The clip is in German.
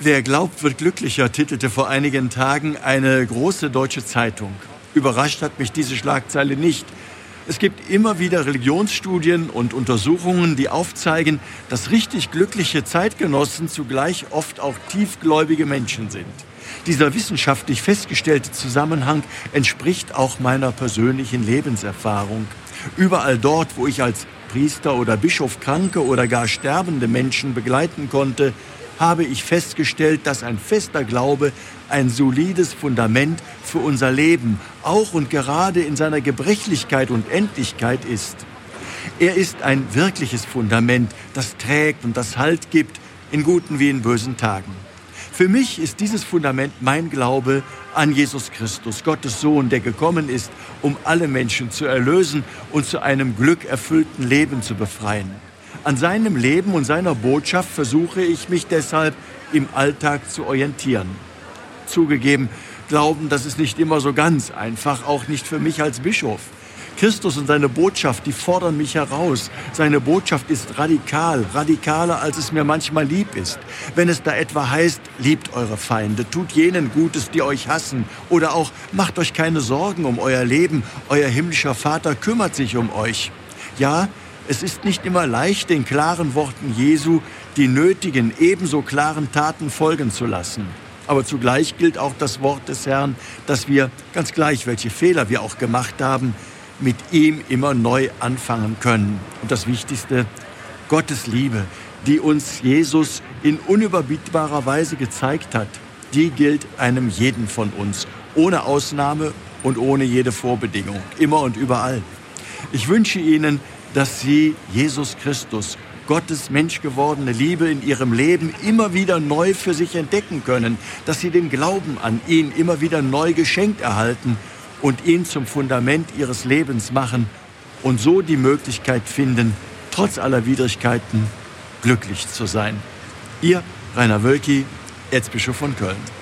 Wer glaubt, wird glücklicher, titelte vor einigen Tagen eine große deutsche Zeitung. Überrascht hat mich diese Schlagzeile nicht. Es gibt immer wieder Religionsstudien und Untersuchungen, die aufzeigen, dass richtig glückliche Zeitgenossen zugleich oft auch tiefgläubige Menschen sind. Dieser wissenschaftlich festgestellte Zusammenhang entspricht auch meiner persönlichen Lebenserfahrung. Überall dort, wo ich als Priester oder Bischof kranke oder gar sterbende Menschen begleiten konnte, habe ich festgestellt, dass ein fester Glaube ein solides Fundament für unser Leben, auch und gerade in seiner Gebrechlichkeit und Endlichkeit ist. Er ist ein wirkliches Fundament, das trägt und das Halt gibt, in guten wie in bösen Tagen. Für mich ist dieses Fundament mein Glaube an Jesus Christus, Gottes Sohn, der gekommen ist, um alle Menschen zu erlösen und zu einem glückerfüllten Leben zu befreien. An seinem Leben und seiner Botschaft versuche ich mich deshalb im Alltag zu orientieren. Zugegeben, glauben, das ist nicht immer so ganz einfach, auch nicht für mich als Bischof. Christus und seine Botschaft, die fordern mich heraus. Seine Botschaft ist radikal, radikaler, als es mir manchmal lieb ist. Wenn es da etwa heißt, liebt eure Feinde, tut jenen Gutes, die euch hassen, oder auch macht euch keine Sorgen um euer Leben, euer himmlischer Vater kümmert sich um euch. Ja, es ist nicht immer leicht, den klaren Worten Jesu die nötigen, ebenso klaren Taten folgen zu lassen. Aber zugleich gilt auch das Wort des Herrn, dass wir, ganz gleich welche Fehler wir auch gemacht haben, mit ihm immer neu anfangen können. Und das Wichtigste, Gottes Liebe, die uns Jesus in unüberbietbarer Weise gezeigt hat, die gilt einem jeden von uns, ohne Ausnahme und ohne jede Vorbedingung, immer und überall. Ich wünsche Ihnen, dass sie Jesus Christus, Gottes menschgewordene Liebe in ihrem Leben immer wieder neu für sich entdecken können, dass sie den Glauben an ihn immer wieder neu geschenkt erhalten und ihn zum Fundament ihres Lebens machen und so die Möglichkeit finden, trotz aller Widrigkeiten glücklich zu sein. Ihr Rainer Wölki, Erzbischof von Köln.